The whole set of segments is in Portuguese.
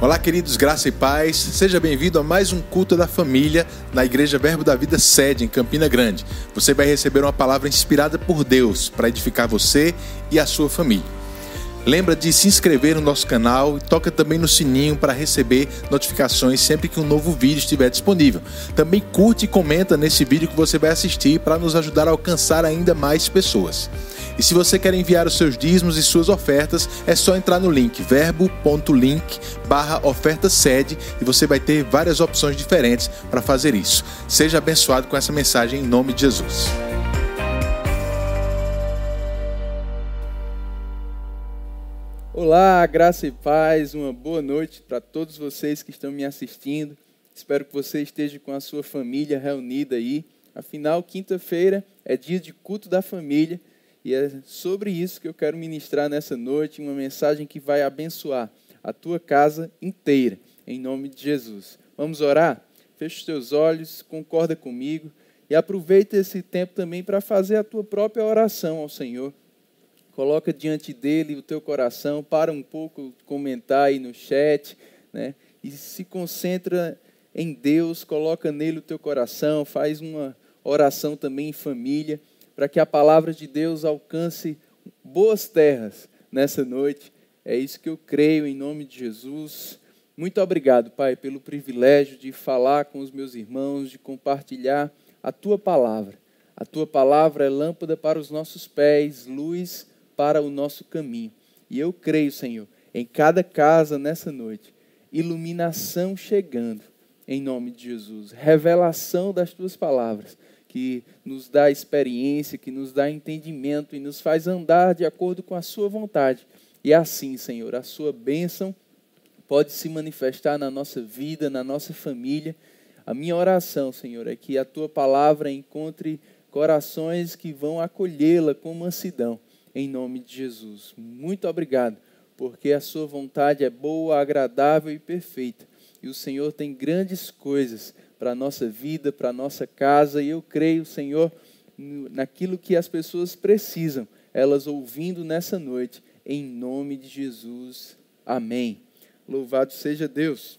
Olá, queridos, graça e paz. Seja bem-vindo a mais um culto da família na Igreja Verbo da Vida Sede, em Campina Grande. Você vai receber uma palavra inspirada por Deus para edificar você e a sua família. Lembra de se inscrever no nosso canal e toca também no sininho para receber notificações sempre que um novo vídeo estiver disponível. Também curte e comenta nesse vídeo que você vai assistir para nos ajudar a alcançar ainda mais pessoas. E se você quer enviar os seus dízimos e suas ofertas, é só entrar no link verbo.link barra oferta sede e você vai ter várias opções diferentes para fazer isso. Seja abençoado com essa mensagem em nome de Jesus. Olá, graça e paz, uma boa noite para todos vocês que estão me assistindo. Espero que você esteja com a sua família reunida aí. Afinal, quinta-feira é dia de culto da família e é sobre isso que eu quero ministrar nessa noite, uma mensagem que vai abençoar a tua casa inteira, em nome de Jesus. Vamos orar? Feche os teus olhos, concorda comigo e aproveita esse tempo também para fazer a tua própria oração ao Senhor. Coloca diante dele o teu coração, para um pouco comentar aí no chat, né? E se concentra em Deus, coloca nele o teu coração, faz uma oração também em família para que a palavra de Deus alcance boas terras nessa noite. É isso que eu creio em nome de Jesus. Muito obrigado, Pai, pelo privilégio de falar com os meus irmãos, de compartilhar a tua palavra. A tua palavra é lâmpada para os nossos pés, luz para o nosso caminho. E eu creio, Senhor, em cada casa nessa noite, iluminação chegando, em nome de Jesus, revelação das tuas palavras que nos dá experiência, que nos dá entendimento e nos faz andar de acordo com a Sua vontade. E assim, Senhor, a Sua bênção pode se manifestar na nossa vida, na nossa família. A minha oração, Senhor, é que a Tua palavra encontre corações que vão acolhê-la com mansidão, em nome de Jesus. Muito obrigado, porque a Sua vontade é boa, agradável e perfeita. E o Senhor tem grandes coisas para a nossa vida, para a nossa casa, e eu creio, Senhor, naquilo que as pessoas precisam, elas ouvindo nessa noite, em nome de Jesus. Amém. Louvado seja Deus.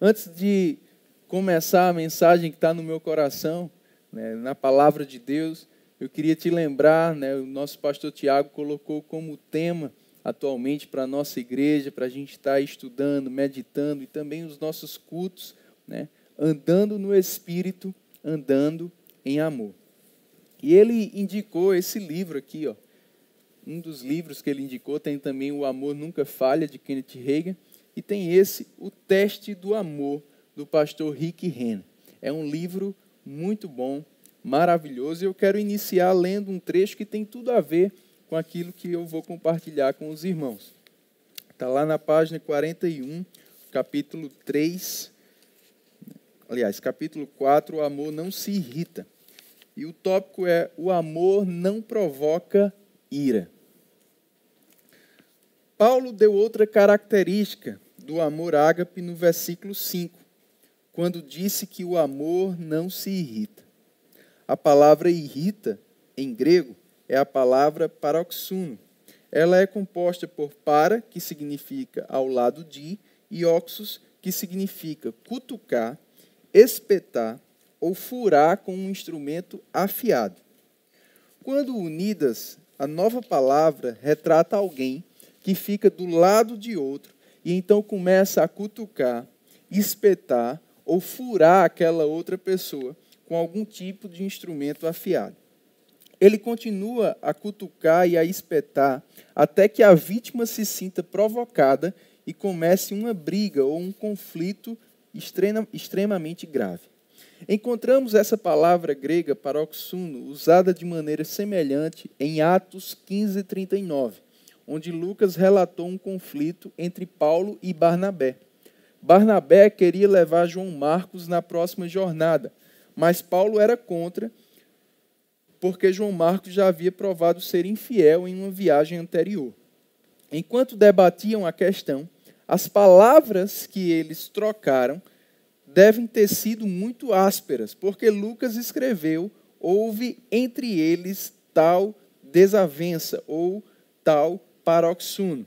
Antes de começar a mensagem que está no meu coração, né, na palavra de Deus, eu queria te lembrar, né, o nosso pastor Tiago colocou como tema atualmente para a nossa igreja, para a gente estar tá estudando, meditando e também os nossos cultos, né, andando no Espírito, andando em amor. E ele indicou esse livro aqui, ó. Um dos livros que ele indicou tem também O Amor Nunca Falha, de Kenneth Reagan, e tem esse, O Teste do Amor, do pastor Rick Renner. É um livro muito bom, maravilhoso, e eu quero iniciar lendo um trecho que tem tudo a ver com aquilo que eu vou compartilhar com os irmãos. Está lá na página 41, capítulo 3, aliás, capítulo 4, o amor não se irrita. E o tópico é: o amor não provoca ira. Paulo deu outra característica do amor ágape no versículo 5, quando disse que o amor não se irrita. A palavra irrita, em grego, é a palavra paroxuno. Ela é composta por para, que significa ao lado de, e oxus, que significa cutucar, espetar ou furar com um instrumento afiado. Quando unidas, a nova palavra retrata alguém que fica do lado de outro e então começa a cutucar, espetar ou furar aquela outra pessoa com algum tipo de instrumento afiado. Ele continua a cutucar e a espetar até que a vítima se sinta provocada e comece uma briga ou um conflito extremamente grave. Encontramos essa palavra grega paroxuno usada de maneira semelhante em Atos 15:39, onde Lucas relatou um conflito entre Paulo e Barnabé. Barnabé queria levar João Marcos na próxima jornada, mas Paulo era contra, porque João Marcos já havia provado ser infiel em uma viagem anterior. Enquanto debatiam a questão, as palavras que eles trocaram devem ter sido muito ásperas, porque Lucas escreveu: houve entre eles tal desavença ou tal paroxuno.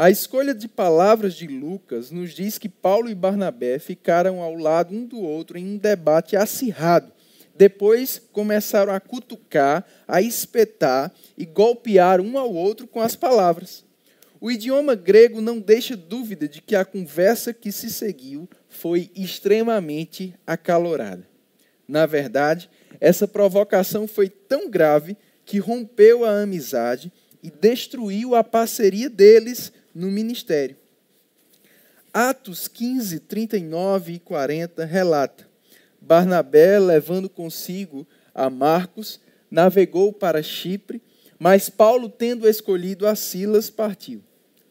A escolha de palavras de Lucas nos diz que Paulo e Barnabé ficaram ao lado um do outro em um debate acirrado. Depois começaram a cutucar, a espetar e golpear um ao outro com as palavras. O idioma grego não deixa dúvida de que a conversa que se seguiu foi extremamente acalorada. Na verdade, essa provocação foi tão grave que rompeu a amizade e destruiu a parceria deles no ministério. Atos 15, 39 e 40 relata: Barnabé, levando consigo a Marcos, navegou para Chipre, mas Paulo, tendo escolhido a Silas, partiu.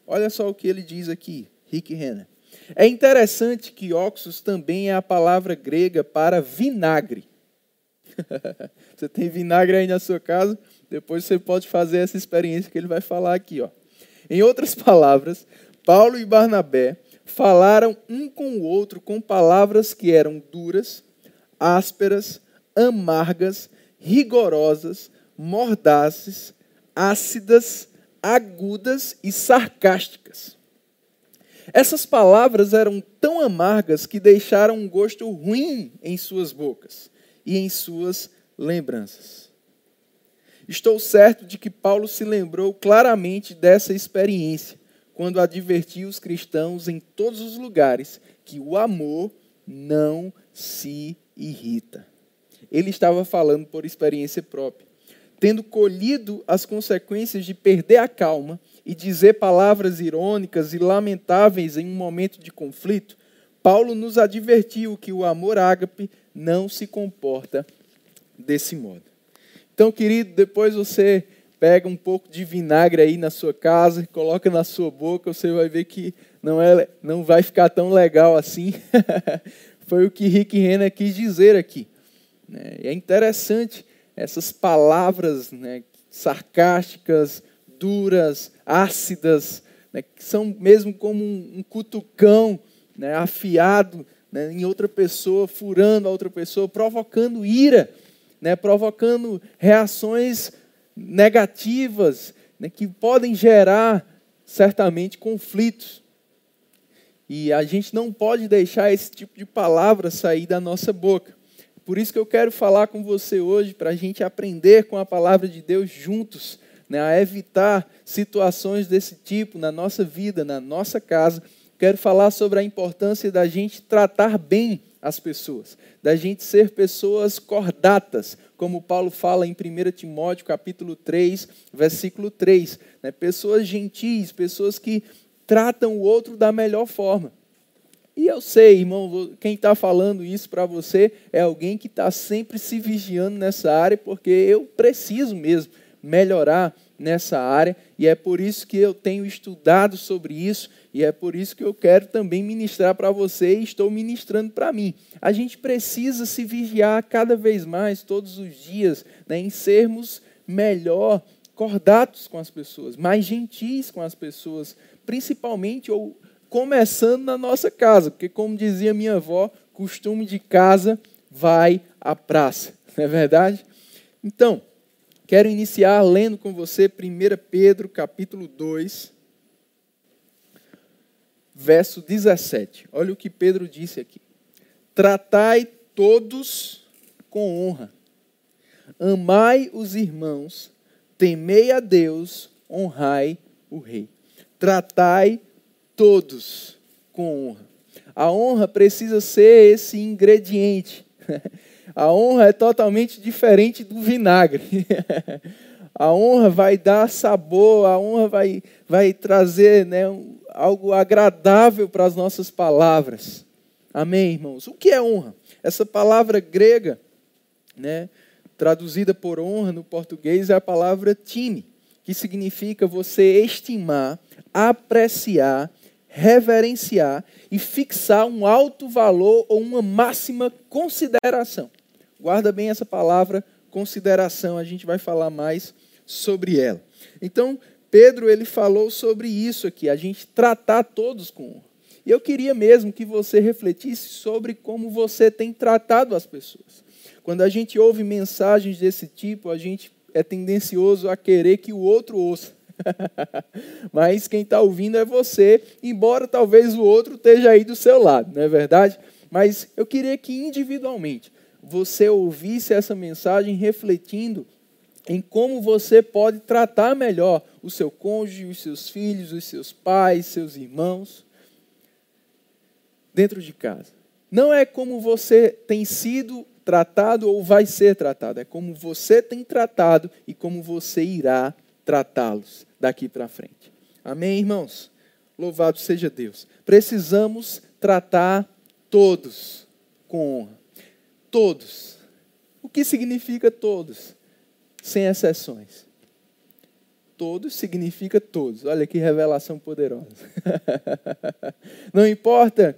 Olha só o que ele diz aqui, Rick Renner. É interessante que oxus também é a palavra grega para vinagre. você tem vinagre aí na sua casa, depois você pode fazer essa experiência que ele vai falar aqui. Ó. Em outras palavras, Paulo e Barnabé falaram um com o outro com palavras que eram duras, ásperas, amargas, rigorosas, mordazes, ácidas, agudas e sarcásticas. Essas palavras eram tão amargas que deixaram um gosto ruim em suas bocas e em suas lembranças. Estou certo de que Paulo se lembrou claramente dessa experiência quando advertiu os cristãos em todos os lugares que o amor não se irrita. Ele estava falando por experiência própria. Tendo colhido as consequências de perder a calma e dizer palavras irônicas e lamentáveis em um momento de conflito, Paulo nos advertiu que o amor ágape não se comporta desse modo. Então, querido, depois você pega um pouco de vinagre aí na sua casa, coloca na sua boca, você vai ver que não, é, não vai ficar tão legal assim. Foi o que Rick Renner quis dizer aqui. Né? É interessante essas palavras né, sarcásticas, duras, ácidas, né, que são mesmo como um, cutucão né, afiado né, em outra pessoa, furando a outra pessoa, provocando ira, né, provocando reações negativas né, que podem gerar certamente conflitos. E a gente não pode deixar esse tipo de palavra sair da nossa boca. Por isso que eu quero falar com você hoje, para a gente aprender com a palavra de Deus juntos, né, a evitar situações desse tipo na nossa vida, na nossa casa, quero falar sobre a importância da gente tratar bem as pessoas, da gente ser pessoas cordatas, como Paulo fala em 1 Timóteo capítulo 3, versículo 3. Né? Pessoas gentis, pessoas que tratam o outro da melhor forma. E eu sei, irmão, quem está falando isso para você é alguém que está sempre se vigiando nessa área, porque eu preciso mesmo melhorar nessa área, e é por isso que eu tenho estudado sobre isso, e é por isso que eu quero também ministrar para você e estou ministrando para mim. A gente precisa se vigiar cada vez mais, todos os dias, né, em sermos melhor cordatos com as pessoas, mais gentis com as pessoas, principalmente ou começando na nossa casa, porque como dizia minha avó, costume de casa vai à praça, não é verdade? Então, Quero iniciar lendo com você 1 Pedro capítulo 2, verso 17. Olha o que Pedro disse aqui. Tratai todos com honra. Amai os irmãos, temei a Deus, honrai o rei. Tratai todos com honra. A honra precisa ser esse ingrediente A honra é totalmente diferente do vinagre. a honra vai dar sabor, a honra vai, vai trazer né, algo agradável para as nossas palavras. Amém, irmãos? O que é honra? Essa palavra grega, né, traduzida por honra no português, é a palavra time, que significa você estimar, apreciar, reverenciar e fixar um alto valor ou uma máxima consideração. Guarda bem essa palavra consideração, a gente vai falar mais sobre ela. Então, Pedro ele falou sobre isso aqui, a gente tratar todos com honra. E eu queria mesmo que você refletisse sobre como você tem tratado as pessoas. Quando a gente ouve mensagens desse tipo, a gente é tendencioso a querer que o outro ouça. Mas quem está ouvindo é você, embora talvez o outro esteja aí do seu lado, não é verdade? Mas eu queria que individualmente você ouvisse essa mensagem refletindo em como você pode tratar melhor o seu cônjuge, os seus filhos, os seus pais, seus irmãos, dentro de casa. Não é como você tem sido tratado ou vai ser tratado, é como você tem tratado e como você irá tratá-los daqui para frente. Amém, irmãos? Louvado seja Deus. Precisamos tratar todos com honra. Todos. O que significa todos? Sem exceções. Todos significa todos. Olha que revelação poderosa. Não importa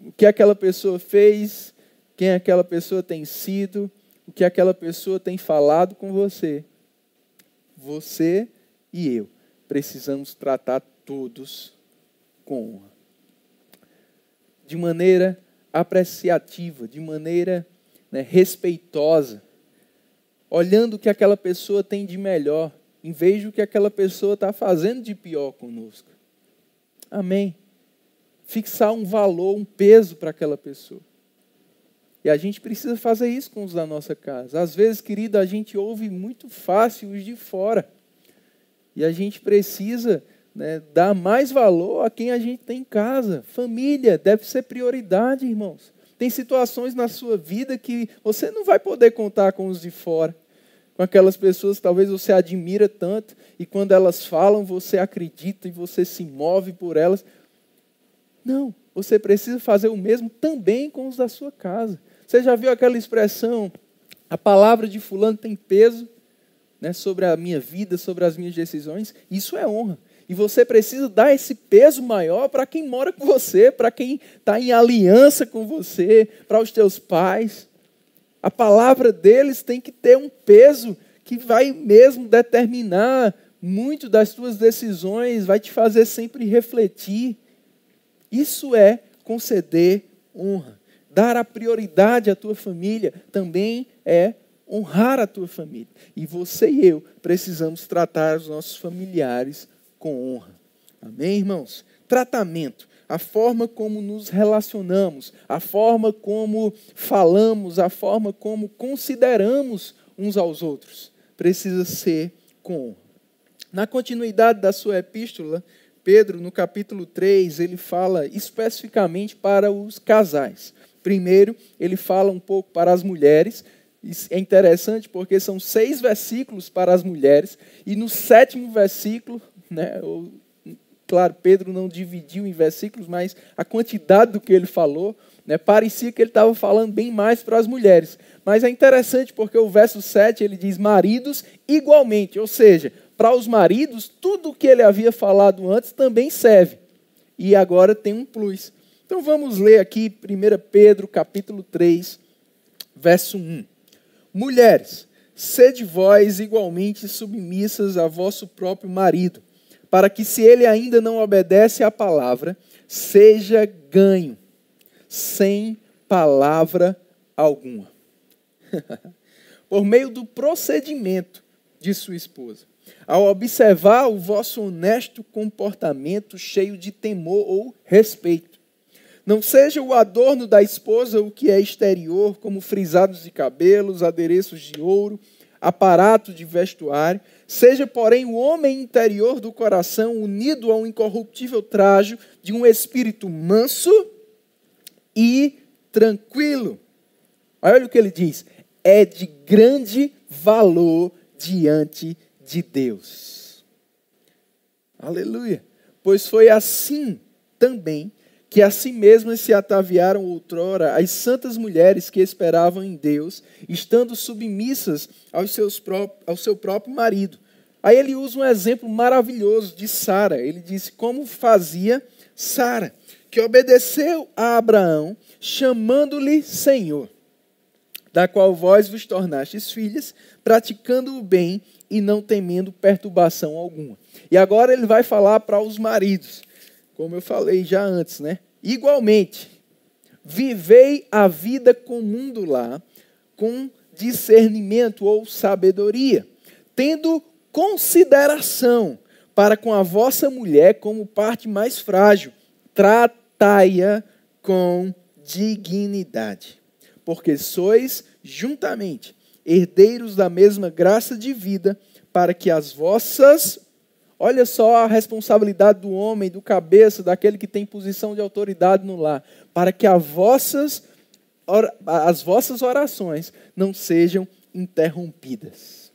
o que aquela pessoa fez, quem aquela pessoa tem sido, o que aquela pessoa tem falado com você. Você e eu precisamos tratar todos com honra. De maneira apreciativa, de maneira né, respeitosa, olhando o que aquela pessoa tem de melhor, em vez do que aquela pessoa está fazendo de pior conosco. Amém. Fixar um valor, um peso para aquela pessoa. E a gente precisa fazer isso com os da nossa casa. Às vezes, querido, a gente ouve muito fácil os de fora. E a gente precisa né, dar mais valor a quem a gente tem em casa. Família deve ser prioridade, irmãos. Tem situações na sua vida que você não vai poder contar com os de fora. Com aquelas pessoas que talvez você admira tanto e quando elas falam você acredita e você se move por elas. Não, você precisa fazer o mesmo também com os da sua casa. Você já viu aquela expressão? A palavra de fulano tem peso né, sobre a minha vida, sobre as minhas decisões. Isso é honra. E você precisa dar esse peso maior para quem mora com você, para quem está em aliança com você, para os teus pais. A palavra deles tem que ter um peso que vai mesmo determinar muito das tuas decisões, vai te fazer sempre refletir. Isso é conceder honra. Dar a prioridade à tua família também é honrar a tua família. E você e eu precisamos tratar os nossos familiares com honra. Amém, irmãos? Tratamento, a forma como nos relacionamos, a forma como falamos, a forma como consideramos uns aos outros, precisa ser com honra. Na continuidade da sua epístola, Pedro, no capítulo 3, ele fala especificamente para os casais. Primeiro, ele fala um pouco para as mulheres. É interessante porque são seis versículos para as mulheres, e no sétimo versículo, né, claro, Pedro não dividiu em versículos, mas a quantidade do que ele falou, né, parecia que ele estava falando bem mais para as mulheres. Mas é interessante porque o verso 7 ele diz maridos igualmente, ou seja, para os maridos, tudo o que ele havia falado antes também serve. E agora tem um plus. Então vamos ler aqui 1 Pedro capítulo 3, verso 1. Mulheres, sede vós igualmente submissas a vosso próprio marido, para que se ele ainda não obedece à palavra, seja ganho, sem palavra alguma. Por meio do procedimento de sua esposa, ao observar o vosso honesto comportamento cheio de temor ou respeito não seja o adorno da esposa o que é exterior, como frisados de cabelos, adereços de ouro, aparato de vestuário. Seja, porém, o homem interior do coração unido ao incorruptível trajo de um espírito manso e tranquilo. Olha o que ele diz: é de grande valor diante de Deus. Aleluia. Pois foi assim também que a si mesmas se ataviaram outrora as santas mulheres que esperavam em Deus, estando submissas aos seus pró ao seu próprio marido. Aí ele usa um exemplo maravilhoso de Sara. Ele disse como fazia Sara, que obedeceu a Abraão, chamando-lhe Senhor, da qual vós vos tornastes filhas, praticando o bem e não temendo perturbação alguma. E agora ele vai falar para os maridos como eu falei já antes, né? Igualmente, vivei a vida comum do lar com discernimento ou sabedoria, tendo consideração para com a vossa mulher como parte mais frágil. Tratai-a com dignidade, porque sois juntamente herdeiros da mesma graça de vida, para que as vossas Olha só a responsabilidade do homem, do cabeça, daquele que tem posição de autoridade no lar, para que as vossas, as vossas orações não sejam interrompidas.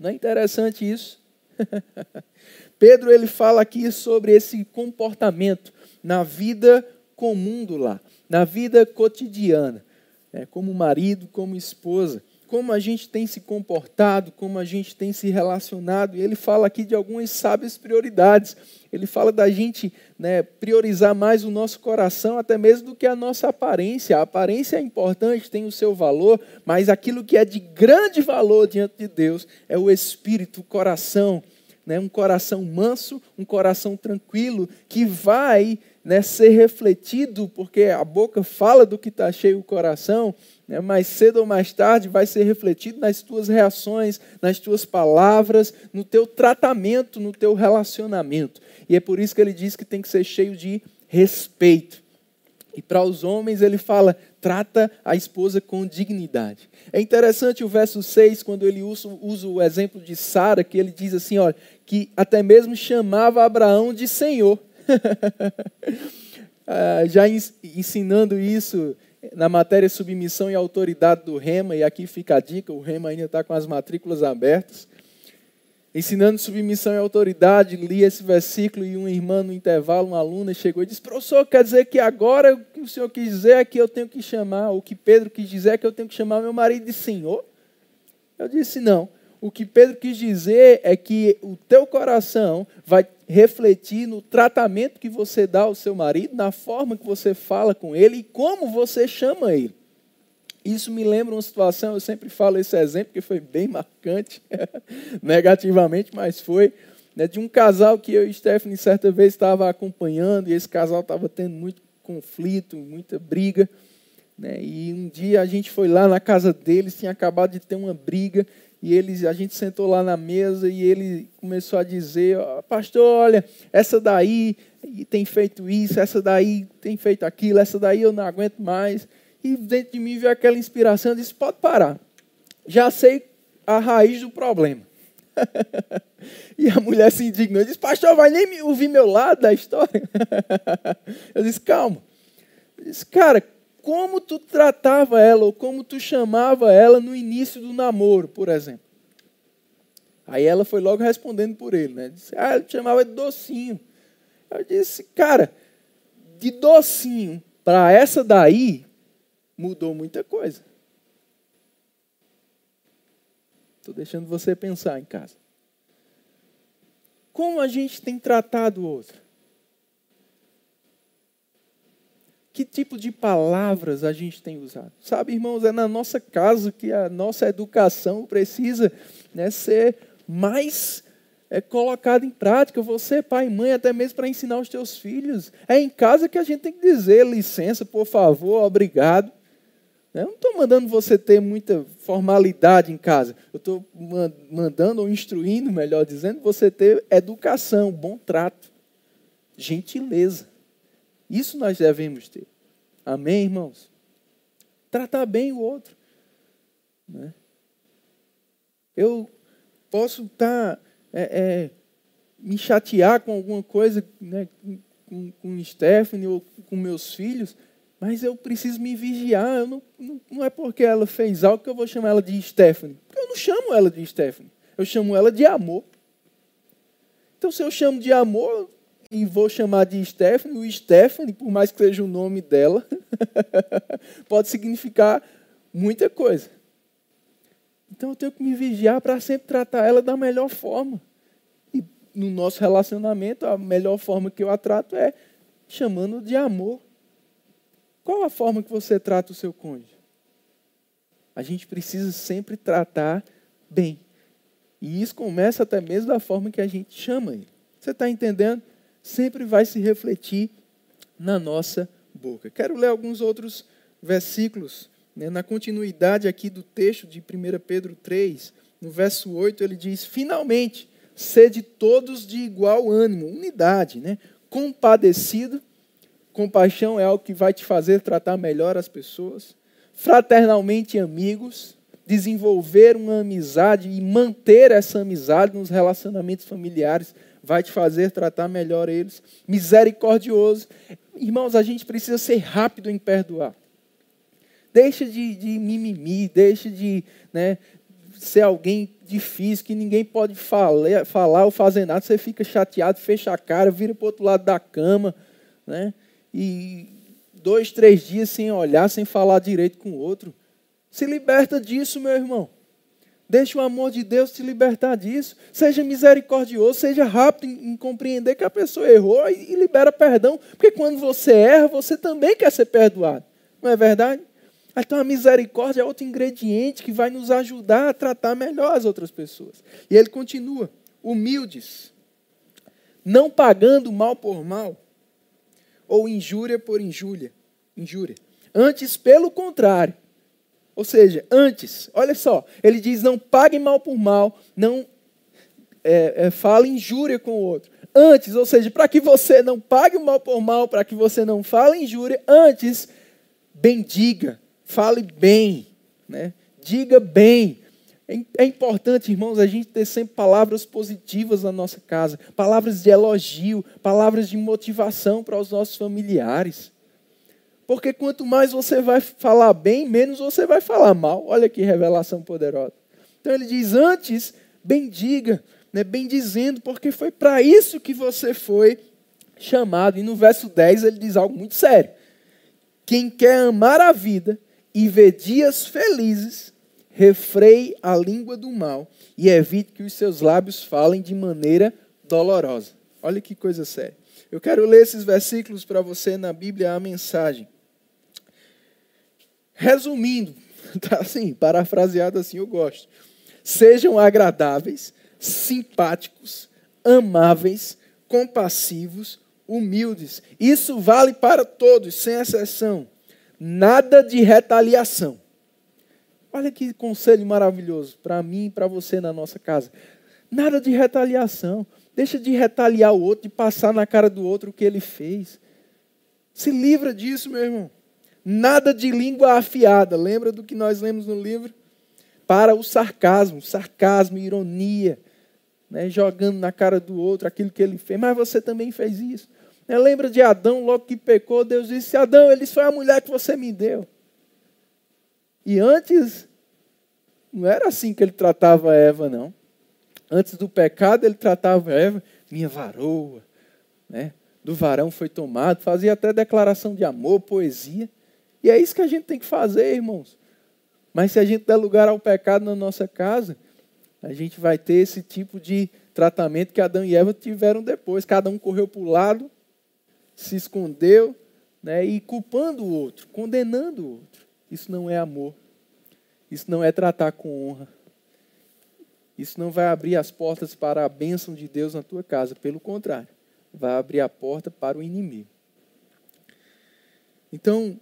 Não é interessante isso? Pedro ele fala aqui sobre esse comportamento na vida comum do lar, na vida cotidiana, né, como marido, como esposa como a gente tem se comportado, como a gente tem se relacionado. E ele fala aqui de algumas sábias prioridades. Ele fala da gente né, priorizar mais o nosso coração, até mesmo do que a nossa aparência. A aparência é importante, tem o seu valor, mas aquilo que é de grande valor diante de Deus é o espírito, o coração. Né, um coração manso, um coração tranquilo, que vai né, ser refletido, porque a boca fala do que está cheio o coração, né, mais cedo ou mais tarde vai ser refletido nas tuas reações, nas tuas palavras, no teu tratamento, no teu relacionamento. E é por isso que ele diz que tem que ser cheio de respeito. E para os homens ele fala: trata a esposa com dignidade. É interessante o verso 6, quando ele usa, usa o exemplo de Sara, que ele diz assim: olha, que até mesmo chamava Abraão de Senhor. ah, já ensinando isso na matéria submissão e autoridade do Rema, e aqui fica a dica: o Rema ainda está com as matrículas abertas. Ensinando submissão e autoridade, li esse versículo e uma irmã no intervalo, uma aluna, chegou e disse: Professor, quer dizer que agora o que o senhor quis dizer é que eu tenho que chamar, o que Pedro quis dizer é que eu tenho que chamar meu marido de Senhor? Eu disse: Não. O que Pedro quis dizer é que o teu coração vai refletir no tratamento que você dá ao seu marido, na forma que você fala com ele e como você chama ele. Isso me lembra uma situação, eu sempre falo esse exemplo, que foi bem marcante, negativamente, mas foi, né, de um casal que eu e Stephanie certa vez estava acompanhando, e esse casal estava tendo muito conflito, muita briga. Né, e um dia a gente foi lá na casa deles, tinha acabado de ter uma briga, e a gente sentou lá na mesa e ele começou a dizer: Pastor, olha, essa daí tem feito isso, essa daí tem feito aquilo, essa daí eu não aguento mais. E dentro de mim veio aquela inspiração: eu disse, Pode parar, já sei a raiz do problema. e a mulher se indignou disse: Pastor, vai nem ouvir meu lado da história. eu disse: Calma. Eu disse: Cara, como tu tratava ela ou como tu chamava ela no início do namoro, por exemplo. Aí ela foi logo respondendo por ele, né? Disse, ah, ele chamava de docinho. Eu disse, cara, de docinho para essa daí mudou muita coisa. Estou deixando você pensar em casa. Como a gente tem tratado o outro? Que tipo de palavras a gente tem usado. Sabe, irmãos, é na nossa casa que a nossa educação precisa né, ser mais é, colocada em prática. Você, pai e mãe, até mesmo para ensinar os teus filhos. É em casa que a gente tem que dizer licença, por favor, obrigado. Eu não estou mandando você ter muita formalidade em casa. Eu estou mandando ou instruindo, melhor dizendo, você ter educação, bom trato, gentileza. Isso nós devemos ter. Amém, irmãos? Tratar bem o outro. Né? Eu posso estar. Tá, é, é, me chatear com alguma coisa né, com, com Stephanie ou com meus filhos, mas eu preciso me vigiar. Eu não, não, não, é porque ela fez algo que eu vou chamar ela de Stephanie. Porque eu não chamo ela de Stephanie. Eu chamo ela de amor. Então, se eu chamo de amor, e vou chamar de Stephanie, o Stephanie, por mais que seja o nome dela, pode significar muita coisa. Então eu tenho que me vigiar para sempre tratar ela da melhor forma. E no nosso relacionamento, a melhor forma que eu a trato é chamando de amor. Qual a forma que você trata o seu cônjuge? A gente precisa sempre tratar bem. E isso começa até mesmo da forma que a gente chama ele. Você está entendendo? Sempre vai se refletir na nossa boca. Quero ler alguns outros versículos, né, na continuidade aqui do texto de 1 Pedro 3, no verso 8, ele diz: Finalmente, sede todos de igual ânimo, unidade, né? compadecido. Compaixão é algo que vai te fazer tratar melhor as pessoas. Fraternalmente amigos, desenvolver uma amizade e manter essa amizade nos relacionamentos familiares vai te fazer tratar melhor eles. Misericordioso. Irmãos, a gente precisa ser rápido em perdoar. Deixa de, de mimimi, deixa de né, ser alguém difícil, que ninguém pode falar, falar ou fazer nada, você fica chateado, fecha a cara, vira para o outro lado da cama, né? E dois, três dias sem olhar, sem falar direito com o outro. Se liberta disso, meu irmão. Deixa o amor de Deus te libertar disso. Seja misericordioso, seja rápido em, em compreender que a pessoa errou e, e libera perdão. Porque quando você erra, você também quer ser perdoado. Não é verdade? Então a misericórdia é outro ingrediente que vai nos ajudar a tratar melhor as outras pessoas. E ele continua: humildes, não pagando mal por mal, ou injúria por injúria, injúria. Antes, pelo contrário. Ou seja, antes, olha só, ele diz: não paguem mal por mal, não é, é, fale injúria com o outro. Antes, ou seja, para que você não pague mal por mal, para que você não fale injúria, antes, bendiga fale bem, né? diga bem. É, é importante, irmãos, a gente ter sempre palavras positivas na nossa casa, palavras de elogio, palavras de motivação para os nossos familiares. Porque quanto mais você vai falar bem, menos você vai falar mal. Olha que revelação poderosa. Então ele diz: antes, bendiga, né, bendizendo, porque foi para isso que você foi chamado. E no verso 10 ele diz algo muito sério. Quem quer amar a vida e vê dias felizes, refreie a língua do mal e evite que os seus lábios falem de maneira dolorosa. Olha que coisa séria. Eu quero ler esses versículos para você na Bíblia, a mensagem. Resumindo, tá assim, parafraseado assim, eu gosto. Sejam agradáveis, simpáticos, amáveis, compassivos, humildes. Isso vale para todos, sem exceção nada de retaliação. Olha que conselho maravilhoso para mim e para você na nossa casa. Nada de retaliação. Deixa de retaliar o outro, de passar na cara do outro o que ele fez. Se livra disso, meu irmão. Nada de língua afiada. Lembra do que nós lemos no livro? Para o sarcasmo, sarcasmo, ironia, né? jogando na cara do outro aquilo que ele fez. Mas você também fez isso. Né, lembra de Adão, logo que pecou, Deus disse: Adão, ele foi a mulher que você me deu. E antes, não era assim que ele tratava Eva, não. Antes do pecado, ele tratava Eva, minha varoa. Né? Do varão foi tomado, fazia até declaração de amor, poesia. E é isso que a gente tem que fazer, irmãos. Mas se a gente der lugar ao pecado na nossa casa, a gente vai ter esse tipo de tratamento que Adão e Eva tiveram depois. Cada um correu para o lado se escondeu né, e culpando o outro, condenando o outro. Isso não é amor. Isso não é tratar com honra. Isso não vai abrir as portas para a bênção de Deus na tua casa. Pelo contrário, vai abrir a porta para o inimigo. Então,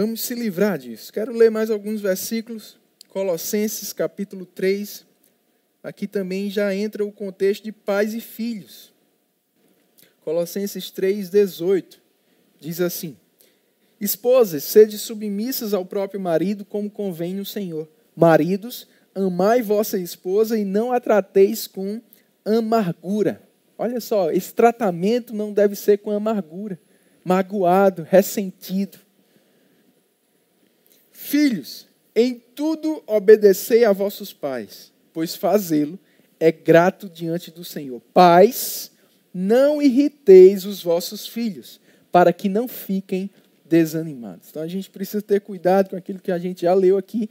vamos se livrar disso. Quero ler mais alguns versículos. Colossenses capítulo 3. Aqui também já entra o contexto de pais e filhos. Colossenses 3,18 diz assim: Esposas, sede submissas ao próprio marido, como convém no Senhor. Maridos, amai vossa esposa e não a trateis com amargura. Olha só, esse tratamento não deve ser com amargura, magoado, ressentido. Filhos, em tudo obedecei a vossos pais, pois fazê-lo é grato diante do Senhor. Pais, não irriteis os vossos filhos, para que não fiquem desanimados. Então a gente precisa ter cuidado com aquilo que a gente já leu aqui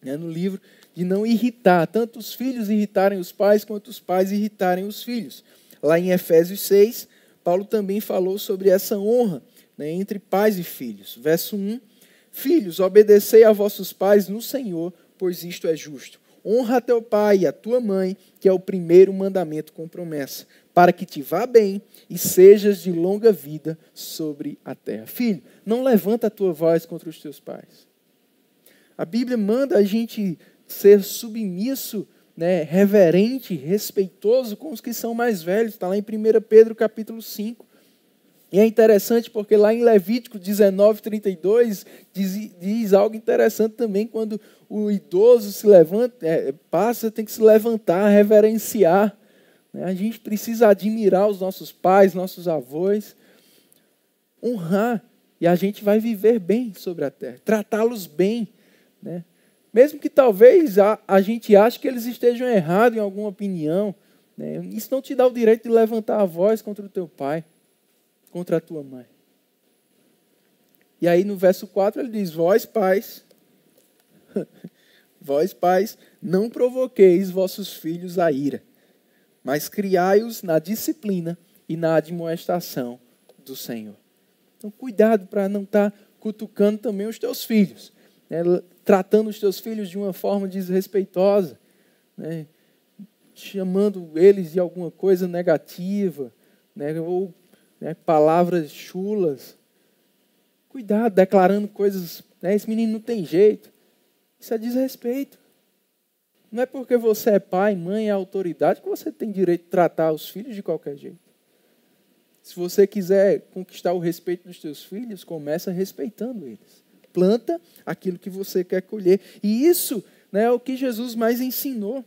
né, no livro, de não irritar, tanto os filhos irritarem os pais, quanto os pais irritarem os filhos. Lá em Efésios 6, Paulo também falou sobre essa honra né, entre pais e filhos. Verso 1: Filhos, obedecei a vossos pais no Senhor, pois isto é justo. Honra teu pai e a tua mãe, que é o primeiro mandamento com promessa, para que te vá bem e sejas de longa vida sobre a terra. Filho, não levanta a tua voz contra os teus pais. A Bíblia manda a gente ser submisso né, reverente, respeitoso com os que são mais velhos. Está lá em 1 Pedro capítulo 5. E é interessante porque lá em Levítico 19, 32, diz, diz algo interessante também, quando o idoso se levanta, é, passa, tem que se levantar, reverenciar. Né? A gente precisa admirar os nossos pais, nossos avós, honrar, e a gente vai viver bem sobre a terra, tratá-los bem. Né? Mesmo que talvez a, a gente ache que eles estejam errados em alguma opinião, né? isso não te dá o direito de levantar a voz contra o teu pai contra a tua mãe. E aí no verso 4 ele diz: Vós, pais, vós, pais, não provoqueis vossos filhos a ira, mas criai-os na disciplina e na admoestação do Senhor. Então, cuidado para não estar tá cutucando também os teus filhos, né? tratando os teus filhos de uma forma desrespeitosa, né? chamando eles de alguma coisa negativa, né? ou né, palavras chulas. Cuidado, declarando coisas. Né, esse menino não tem jeito. Isso é desrespeito. Não é porque você é pai, mãe, é autoridade que você tem direito de tratar os filhos de qualquer jeito. Se você quiser conquistar o respeito dos seus filhos, começa respeitando eles. Planta aquilo que você quer colher. E isso né, é o que Jesus mais ensinou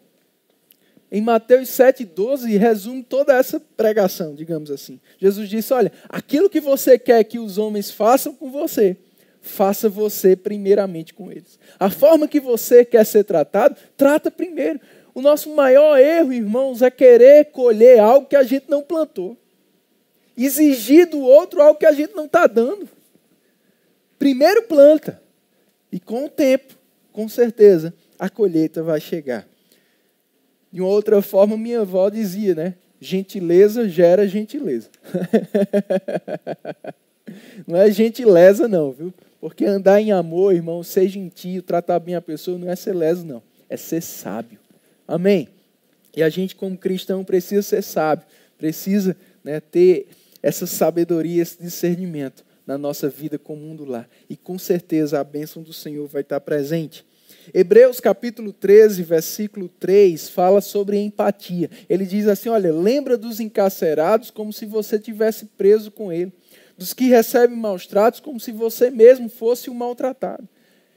em Mateus 7,12, resume toda essa pregação, digamos assim. Jesus disse: Olha, aquilo que você quer que os homens façam com você, faça você primeiramente com eles. A forma que você quer ser tratado, trata primeiro. O nosso maior erro, irmãos, é querer colher algo que a gente não plantou. Exigir do outro algo que a gente não está dando. Primeiro planta. E com o tempo, com certeza, a colheita vai chegar. De uma outra forma, minha avó dizia, né? Gentileza gera gentileza. não é gentileza, não, viu? Porque andar em amor, irmão, ser gentil, tratar bem a pessoa, não é ser leso, não. É ser sábio. Amém? E a gente, como cristão, precisa ser sábio. Precisa né, ter essa sabedoria, esse discernimento na nossa vida com o mundo lá. E com certeza a bênção do Senhor vai estar presente. Hebreus capítulo 13, versículo 3, fala sobre empatia. Ele diz assim: Olha, lembra dos encarcerados como se você tivesse preso com ele, dos que recebem maus tratos como se você mesmo fosse o maltratado.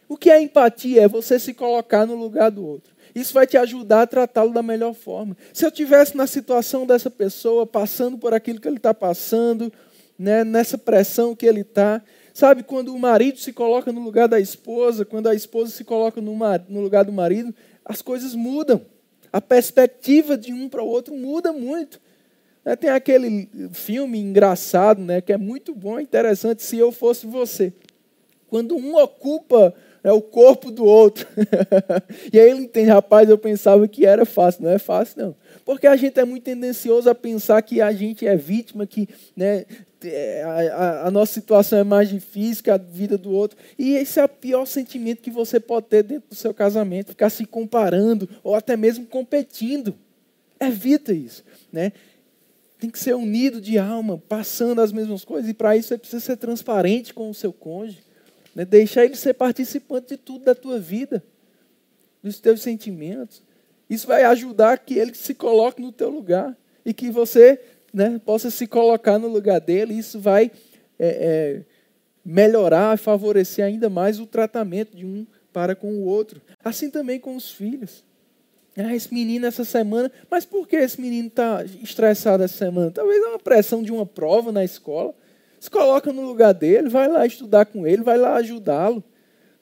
O que é empatia? É você se colocar no lugar do outro. Isso vai te ajudar a tratá-lo da melhor forma. Se eu tivesse na situação dessa pessoa, passando por aquilo que ele está passando, né, nessa pressão que ele está, Sabe, quando o marido se coloca no lugar da esposa, quando a esposa se coloca no, lugar do marido, as coisas mudam. A perspectiva de um para o outro muda muito. Né, tem aquele filme engraçado, né, que é muito bom, interessante, se eu fosse você. Quando um ocupa é o corpo do outro. e aí ele entende, rapaz, eu pensava que era fácil. Não é fácil, não. Porque a gente é muito tendencioso a pensar que a gente é vítima, que né, a, nossa situação é mais difícil que a vida do outro. E esse é o pior sentimento que você pode ter dentro do seu casamento, ficar se comparando ou até mesmo competindo. Evita isso. Né? Tem que ser unido de alma, passando as mesmas coisas, e para isso você precisa ser transparente com o seu cônjuge. Né? Deixar ele ser participante de tudo da tua vida, dos teus sentimentos. Isso vai ajudar que ele se coloque no teu lugar e que você né, possa se colocar no lugar dele. Isso vai é, é, melhorar, favorecer ainda mais o tratamento de um para com o outro. Assim também com os filhos. Ah, esse menino essa semana, mas por que esse menino está estressado essa semana? Talvez é uma pressão de uma prova na escola. Se coloca no lugar dele, vai lá estudar com ele, vai lá ajudá-lo.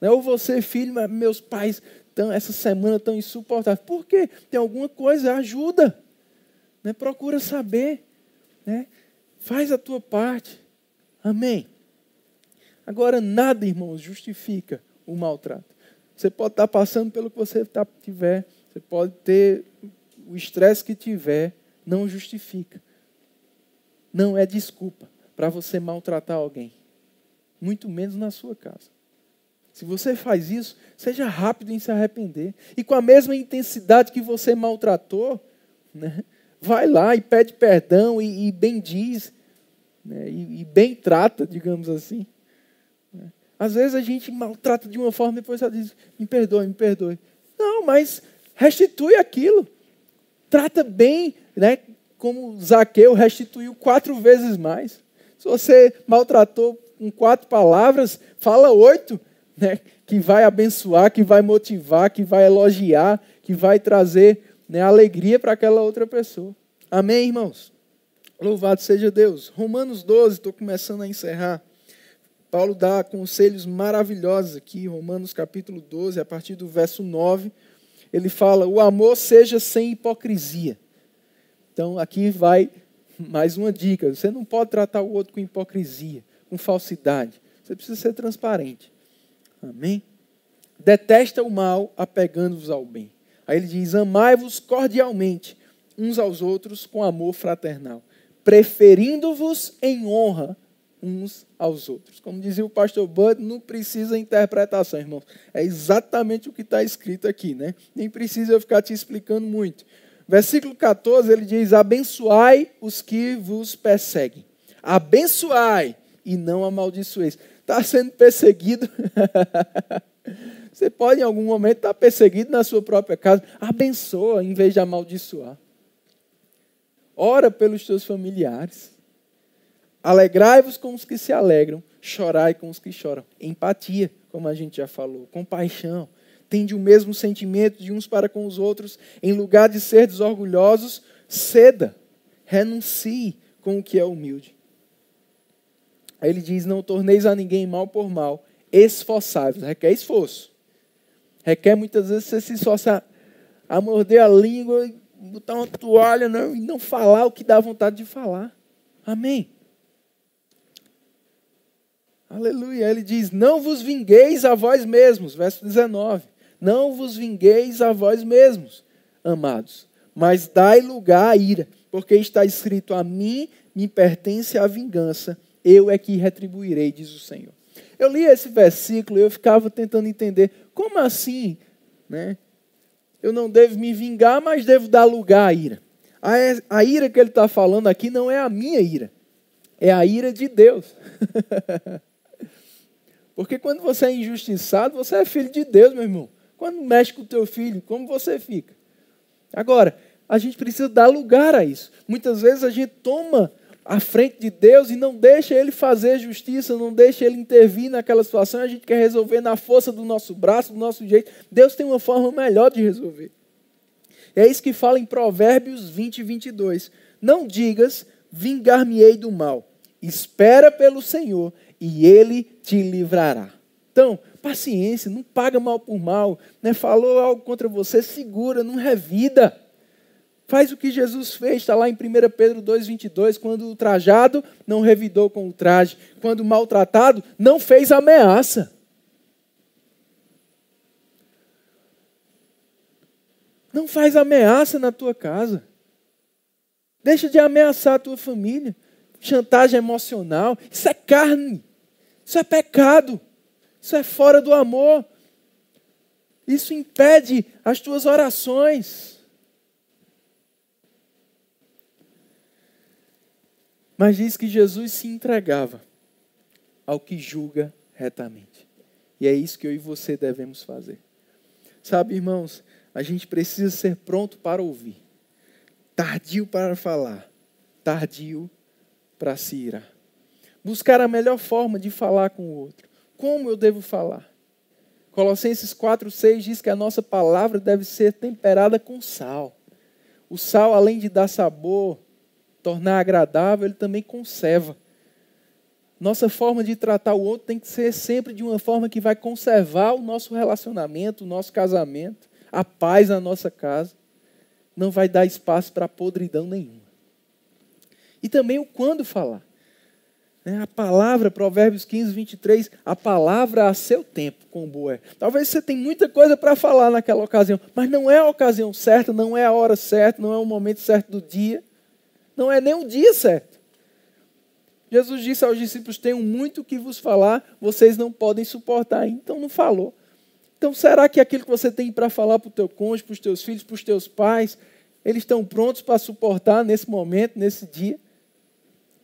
Né? Ou você, filho, meus pais tão, essa semana estão insuportáveis. Por quê? Tem alguma coisa, ajuda. Né? Procura saber. Né? Faz a tua parte. Amém. Agora, nada, irmãos, justifica o maltrato. Você pode estar passando pelo que você tá, tiver, você pode ter o estresse que tiver, não justifica. Não é desculpa para você maltratar alguém, muito menos na sua casa. Se você faz isso, seja rápido em se arrepender. E com a mesma intensidade que você maltratou, né, vai lá e pede perdão e, e bem diz, né, e, e, bem trata, digamos assim. Né. Às vezes a gente maltrata de uma forma e depois ela diz, me perdoe, me perdoe. Não, mas restitui aquilo. Trata bem, né? Como Zaqueu restituiu quatro vezes mais. Se você maltratou com quatro palavras, fala oito, né? Que vai abençoar, que vai motivar, que vai elogiar, que vai trazer né, alegria para aquela outra pessoa. Amém, irmãos? Louvado seja Deus. Romanos 12, estou começando a encerrar. Paulo dá conselhos maravilhosos aqui, Romanos capítulo 12, a partir do verso 9. Ele fala: o amor seja sem hipocrisia. Então, aqui vai mais uma dica: você não pode tratar o outro com hipocrisia, com falsidade. Você precisa ser transparente. Amém? Detesta o mal, apegando-vos ao bem. Aí ele diz: Amai-vos cordialmente uns aos outros com amor fraternal, preferindo-vos em honra uns aos outros. Como dizia o pastor Bud, não precisa interpretação, irmãos. É exatamente o que está escrito aqui, né? Nem precisa eu ficar te explicando muito. Versículo 14, ele diz: Abençoai os que vos perseguem. Abençoai e não amaldiçoeis. Está sendo perseguido. Você pode, em algum momento, estar perseguido na sua própria casa. Abençoa em vez de amaldiçoar. Ora pelos teus familiares. Alegrai-vos com os que se alegram, chorai com os que choram. Empatia, como a gente já falou, compaixão. Tende o mesmo sentimento de uns para com os outros. Em lugar de ser desorgulhosos, ceda, renuncie com o que é humilde. Aí ele diz: Não torneis a ninguém mal por mal, esforçai-vos, requer esforço. Requer muitas vezes você se esforçar a morder a língua, botar uma toalha não, e não falar o que dá vontade de falar. Amém. Aleluia. Ele diz: Não vos vingueis a vós mesmos. Verso 19. Não vos vingueis a vós mesmos, amados, mas dai lugar à ira, porque está escrito: A mim me pertence a vingança, eu é que retribuirei, diz o Senhor. Eu li esse versículo e eu ficava tentando entender como assim, né? Eu não devo me vingar, mas devo dar lugar à ira. A, a ira que ele está falando aqui não é a minha ira, é a ira de Deus. Porque quando você é injustiçado, você é filho de Deus, meu irmão. Quando mexe com o teu filho, como você fica? Agora, a gente precisa dar lugar a isso. Muitas vezes a gente toma à frente de Deus e não deixa Ele fazer justiça, não deixa Ele intervir naquela situação. A gente quer resolver na força do nosso braço, do nosso jeito. Deus tem uma forma melhor de resolver. É isso que fala em Provérbios 20, 22. Não digas, vingar-me-ei do mal. Espera pelo Senhor e ele te livrará. Então, paciência, não paga mal por mal. Né? Falou algo contra você, segura, não revida. Faz o que Jesus fez, está lá em 1 Pedro 2,22, quando o trajado não revidou com o traje, quando o maltratado não fez ameaça. Não faz ameaça na tua casa. Deixa de ameaçar a tua família. Chantagem emocional, isso é carne. Isso é pecado. Isso é fora do amor. Isso impede as tuas orações. Mas diz que Jesus se entregava ao que julga retamente. E é isso que eu e você devemos fazer. Sabe, irmãos, a gente precisa ser pronto para ouvir, tardio para falar, tardio para se irar. Buscar a melhor forma de falar com o outro. Como eu devo falar? Colossenses 4,6 diz que a nossa palavra deve ser temperada com sal. O sal, além de dar sabor, tornar agradável, ele também conserva. Nossa forma de tratar o outro tem que ser sempre de uma forma que vai conservar o nosso relacionamento, o nosso casamento, a paz na nossa casa. Não vai dar espaço para podridão nenhuma. E também o quando falar. Né? A palavra, Provérbios 15, 23, a palavra a seu tempo, com boa é. Talvez você tenha muita coisa para falar naquela ocasião, mas não é a ocasião certa, não é a hora certa, não é o momento certo do dia, não é nem o dia certo. Jesus disse aos discípulos: Tenho muito que vos falar, vocês não podem suportar, então não falou. Então, será que aquilo que você tem para falar para o teu cônjuge, para os teus filhos, para os teus pais, eles estão prontos para suportar nesse momento, nesse dia?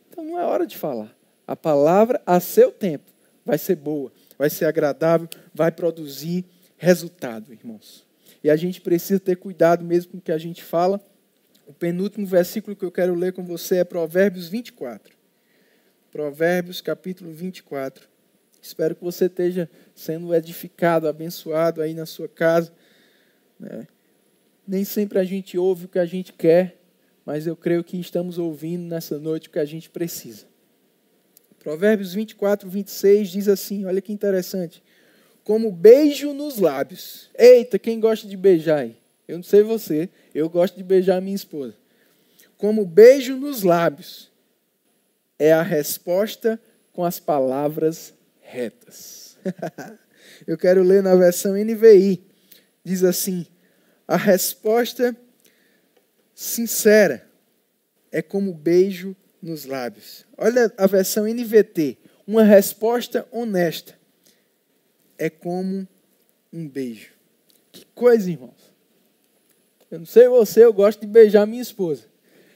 Então, não é hora de falar. A palavra, a seu tempo, vai ser boa, vai ser agradável, vai produzir resultado, irmãos. e a gente precisa ter cuidado mesmo com o que a gente fala. O penúltimo versículo que eu quero ler com você é Provérbios 24. Provérbios capítulo 24. Espero que você esteja sendo edificado, abençoado aí na sua casa. Né? Nem sempre a gente ouve o que a gente quer, mas eu creio que estamos ouvindo nessa noite o que a gente precisa. Provérbios 24, 26 diz assim: olha que interessante. Como beijo nos lábios. Eita, quem gosta de beijar aí? Eu não sei você, eu gosto de beijar minha esposa. Como beijo nos lábios é a resposta com as palavras retas. Eu quero ler na versão NVI. Diz assim: a resposta sincera é como beijo nos lábios. Olha a versão NVT. Uma resposta honesta é como um beijo. Que coisa, irmãos. Eu não sei você, eu gosto de beijar minha esposa.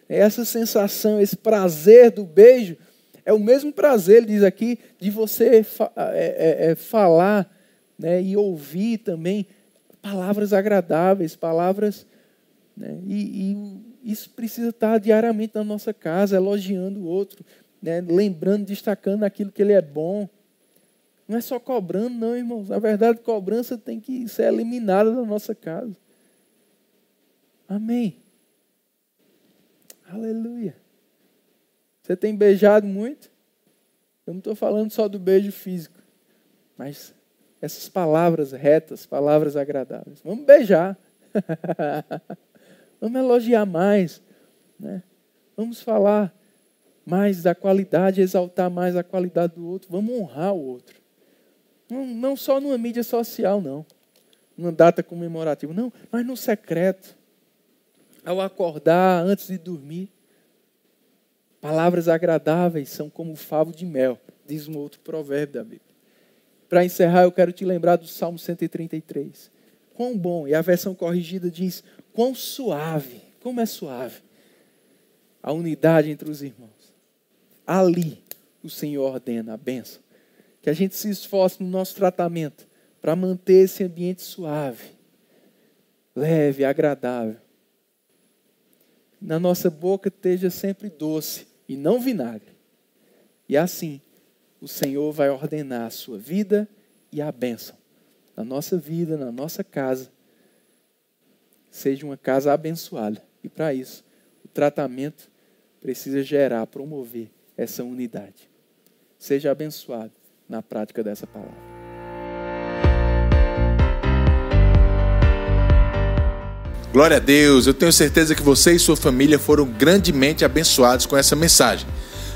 Essa sensação, esse prazer do beijo é o mesmo prazer, ele diz aqui, de você é, é, é, falar né, e ouvir também palavras agradáveis, palavras. Né, e, e, isso precisa estar diariamente na nossa casa, elogiando o outro, né, lembrando, destacando aquilo que ele é bom. Não é só cobrando, não, irmãos. Na verdade, cobrança tem que ser eliminada da nossa casa. Amém. Aleluia. Você tem beijado muito? Eu não estou falando só do beijo físico, mas essas palavras retas, palavras agradáveis. Vamos beijar. Vamos elogiar mais. Né? Vamos falar mais da qualidade, exaltar mais a qualidade do outro. Vamos honrar o outro. Não, não só numa mídia social, não. Numa data comemorativa. Não, mas no secreto. Ao acordar, antes de dormir. Palavras agradáveis são como favo de mel, diz um outro provérbio da Bíblia. Para encerrar, eu quero te lembrar do Salmo 133. Quão bom, e a versão corrigida diz: quão suave, como é suave a unidade entre os irmãos. Ali o Senhor ordena a bênção. Que a gente se esforce no nosso tratamento para manter esse ambiente suave, leve, agradável. Na nossa boca esteja sempre doce e não vinagre. E assim, o Senhor vai ordenar a sua vida e a bênção na nossa vida, na nossa casa. Seja uma casa abençoada. E para isso, o tratamento precisa gerar, promover essa unidade. Seja abençoado na prática dessa palavra. Glória a Deus, eu tenho certeza que você e sua família foram grandemente abençoados com essa mensagem.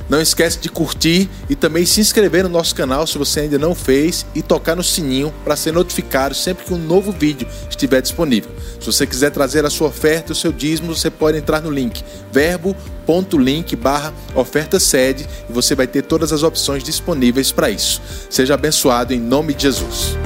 Não esquece de curtir e também se inscrever no nosso canal se você ainda não fez e tocar no sininho para ser notificado sempre que um novo vídeo estiver disponível. Se você quiser trazer a sua oferta, o seu dízimo, você pode entrar no link verbo.link barra oferta sede e você vai ter todas as opções disponíveis para isso. Seja abençoado em nome de Jesus.